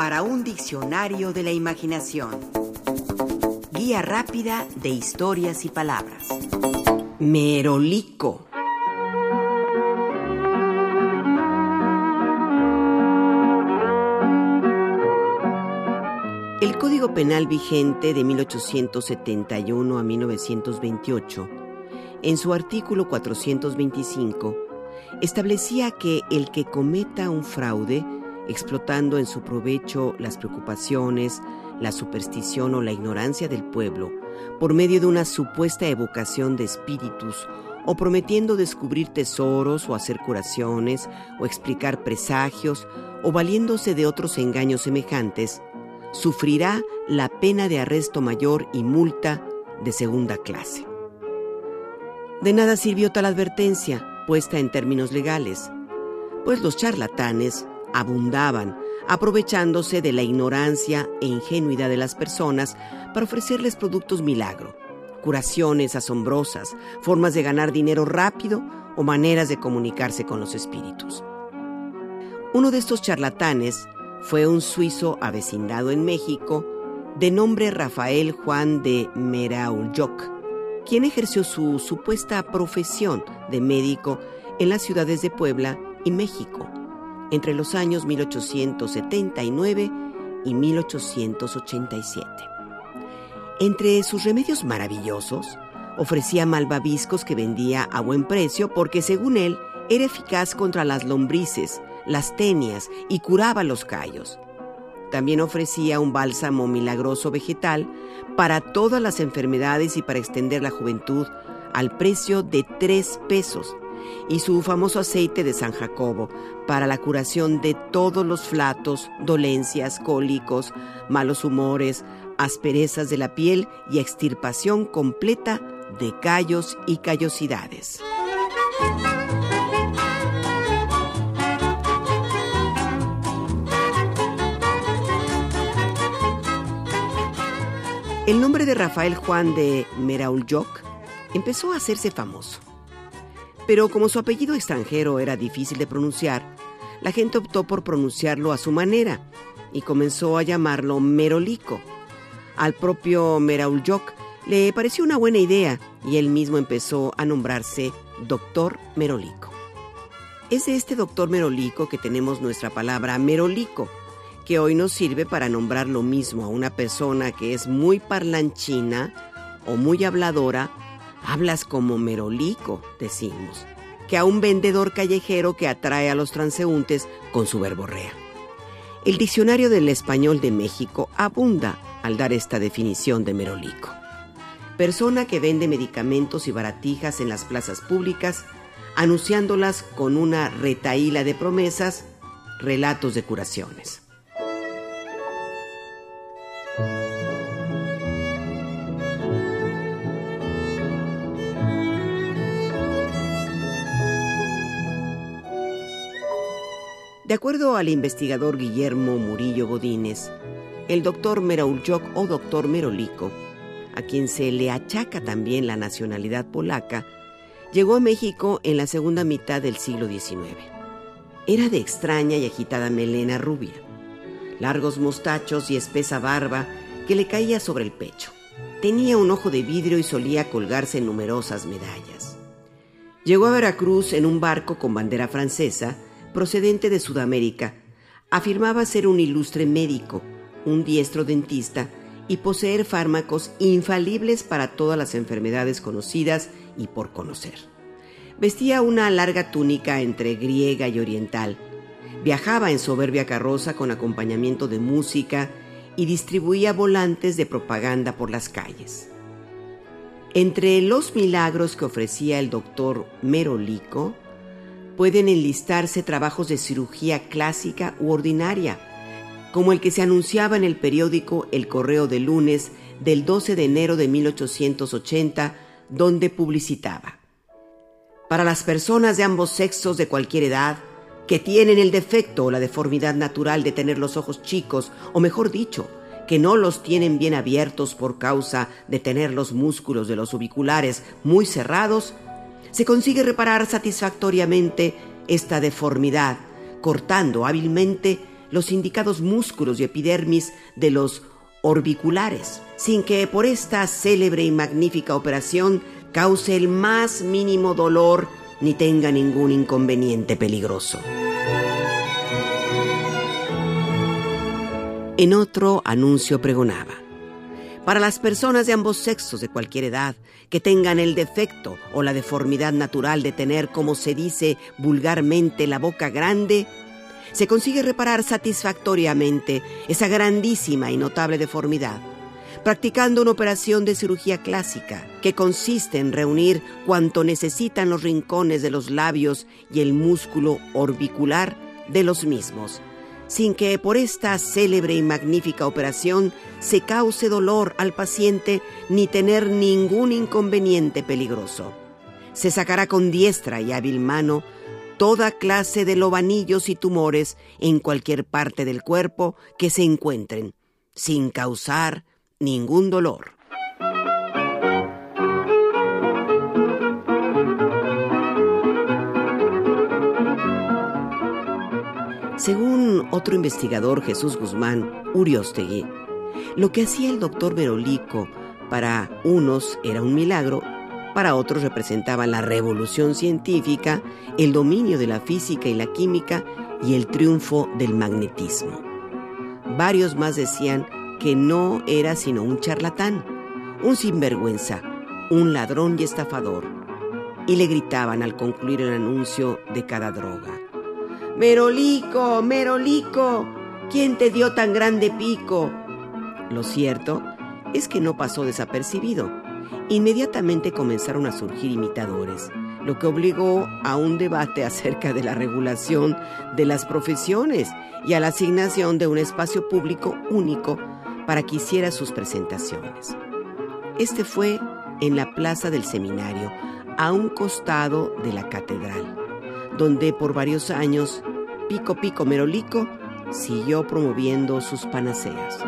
para un diccionario de la imaginación. Guía rápida de historias y palabras. Merolico. El Código Penal vigente de 1871 a 1928, en su artículo 425, establecía que el que cometa un fraude, explotando en su provecho las preocupaciones, la superstición o la ignorancia del pueblo, por medio de una supuesta evocación de espíritus, o prometiendo descubrir tesoros o hacer curaciones, o explicar presagios, o valiéndose de otros engaños semejantes, sufrirá la pena de arresto mayor y multa de segunda clase. De nada sirvió tal advertencia, puesta en términos legales, pues los charlatanes abundaban, aprovechándose de la ignorancia e ingenuidad de las personas para ofrecerles productos milagro, curaciones asombrosas, formas de ganar dinero rápido o maneras de comunicarse con los espíritus. Uno de estos charlatanes fue un suizo avecindado en México de nombre Rafael Juan de Meraulyoc, quien ejerció su supuesta profesión de médico en las ciudades de Puebla y México entre los años 1879 y 1887. Entre sus remedios maravillosos, ofrecía malvaviscos que vendía a buen precio porque según él era eficaz contra las lombrices, las tenias y curaba los callos. También ofrecía un bálsamo milagroso vegetal para todas las enfermedades y para extender la juventud al precio de tres pesos y su famoso aceite de San Jacobo para la curación de todos los flatos, dolencias, cólicos, malos humores, asperezas de la piel y extirpación completa de callos y callosidades. El nombre de Rafael Juan de Meraulyoc empezó a hacerse famoso. Pero como su apellido extranjero era difícil de pronunciar, la gente optó por pronunciarlo a su manera y comenzó a llamarlo Merolico. Al propio Meraulyoc le pareció una buena idea y él mismo empezó a nombrarse Doctor Merolico. Es de este Doctor Merolico que tenemos nuestra palabra Merolico, que hoy nos sirve para nombrar lo mismo a una persona que es muy parlanchina o muy habladora, hablas como merolico, decimos, que a un vendedor callejero que atrae a los transeúntes con su verborrea. El diccionario del español de México abunda al dar esta definición de merolico. Persona que vende medicamentos y baratijas en las plazas públicas, anunciándolas con una retaíla de promesas, relatos de curaciones. De acuerdo al investigador Guillermo Murillo Godínez, el doctor Meraulchok o doctor Merolico, a quien se le achaca también la nacionalidad polaca, llegó a México en la segunda mitad del siglo XIX. Era de extraña y agitada melena rubia, largos mostachos y espesa barba que le caía sobre el pecho. Tenía un ojo de vidrio y solía colgarse numerosas medallas. Llegó a Veracruz en un barco con bandera francesa procedente de Sudamérica, afirmaba ser un ilustre médico, un diestro dentista y poseer fármacos infalibles para todas las enfermedades conocidas y por conocer. Vestía una larga túnica entre griega y oriental. Viajaba en soberbia carroza con acompañamiento de música y distribuía volantes de propaganda por las calles. Entre los milagros que ofrecía el doctor Merolico, pueden enlistarse trabajos de cirugía clásica u ordinaria, como el que se anunciaba en el periódico El Correo de lunes del 12 de enero de 1880, donde publicitaba. Para las personas de ambos sexos de cualquier edad, que tienen el defecto o la deformidad natural de tener los ojos chicos, o mejor dicho, que no los tienen bien abiertos por causa de tener los músculos de los ubiculares muy cerrados, se consigue reparar satisfactoriamente esta deformidad, cortando hábilmente los indicados músculos y epidermis de los orbiculares, sin que por esta célebre y magnífica operación cause el más mínimo dolor ni tenga ningún inconveniente peligroso. En otro anuncio pregonaba, para las personas de ambos sexos de cualquier edad que tengan el defecto o la deformidad natural de tener, como se dice vulgarmente, la boca grande, se consigue reparar satisfactoriamente esa grandísima y notable deformidad, practicando una operación de cirugía clásica que consiste en reunir cuanto necesitan los rincones de los labios y el músculo orbicular de los mismos, sin que por esta célebre y magnífica operación se cause dolor al paciente ni tener ningún inconveniente peligroso. Se sacará con diestra y hábil mano toda clase de lobanillos y tumores en cualquier parte del cuerpo que se encuentren, sin causar ningún dolor. Otro investigador, Jesús Guzmán Uriostegui, lo que hacía el doctor Verolico para unos era un milagro, para otros representaba la revolución científica, el dominio de la física y la química y el triunfo del magnetismo. Varios más decían que no era sino un charlatán, un sinvergüenza, un ladrón y estafador, y le gritaban al concluir el anuncio de cada droga. Merolico, Merolico, ¿quién te dio tan grande pico? Lo cierto es que no pasó desapercibido. Inmediatamente comenzaron a surgir imitadores, lo que obligó a un debate acerca de la regulación de las profesiones y a la asignación de un espacio público único para que hiciera sus presentaciones. Este fue en la plaza del seminario, a un costado de la catedral, donde por varios años Pico Pico Merolico siguió promoviendo sus panaceas.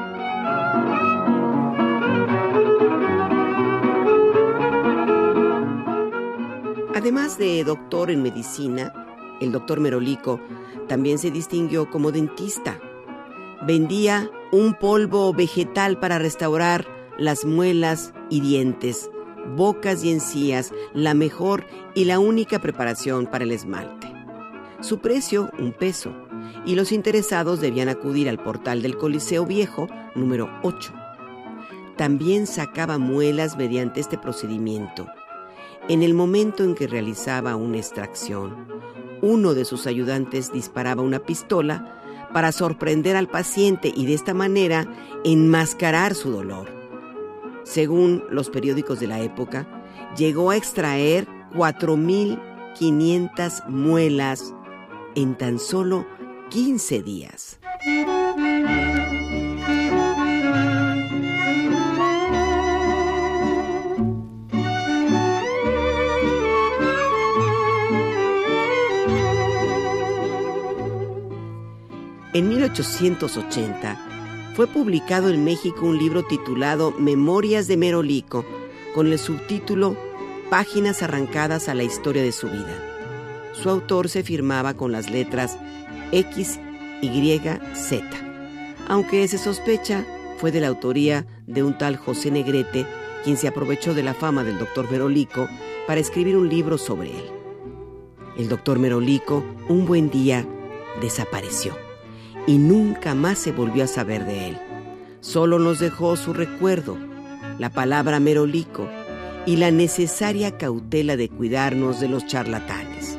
Además de doctor en medicina, el doctor Merolico también se distinguió como dentista. Vendía un polvo vegetal para restaurar las muelas y dientes, bocas y encías, la mejor y la única preparación para el esmalte. Su precio, un peso, y los interesados debían acudir al portal del Coliseo Viejo, número 8. También sacaba muelas mediante este procedimiento. En el momento en que realizaba una extracción, uno de sus ayudantes disparaba una pistola para sorprender al paciente y de esta manera enmascarar su dolor. Según los periódicos de la época, llegó a extraer 4.500 muelas en tan solo 15 días. En 1880 fue publicado en México un libro titulado Memorias de Merolico, con el subtítulo Páginas arrancadas a la historia de su vida. Su autor se firmaba con las letras X, Y, Z, aunque se sospecha fue de la autoría de un tal José Negrete, quien se aprovechó de la fama del doctor Merolico para escribir un libro sobre él. El doctor Merolico, un buen día, desapareció y nunca más se volvió a saber de él. Solo nos dejó su recuerdo, la palabra Merolico y la necesaria cautela de cuidarnos de los charlatanes.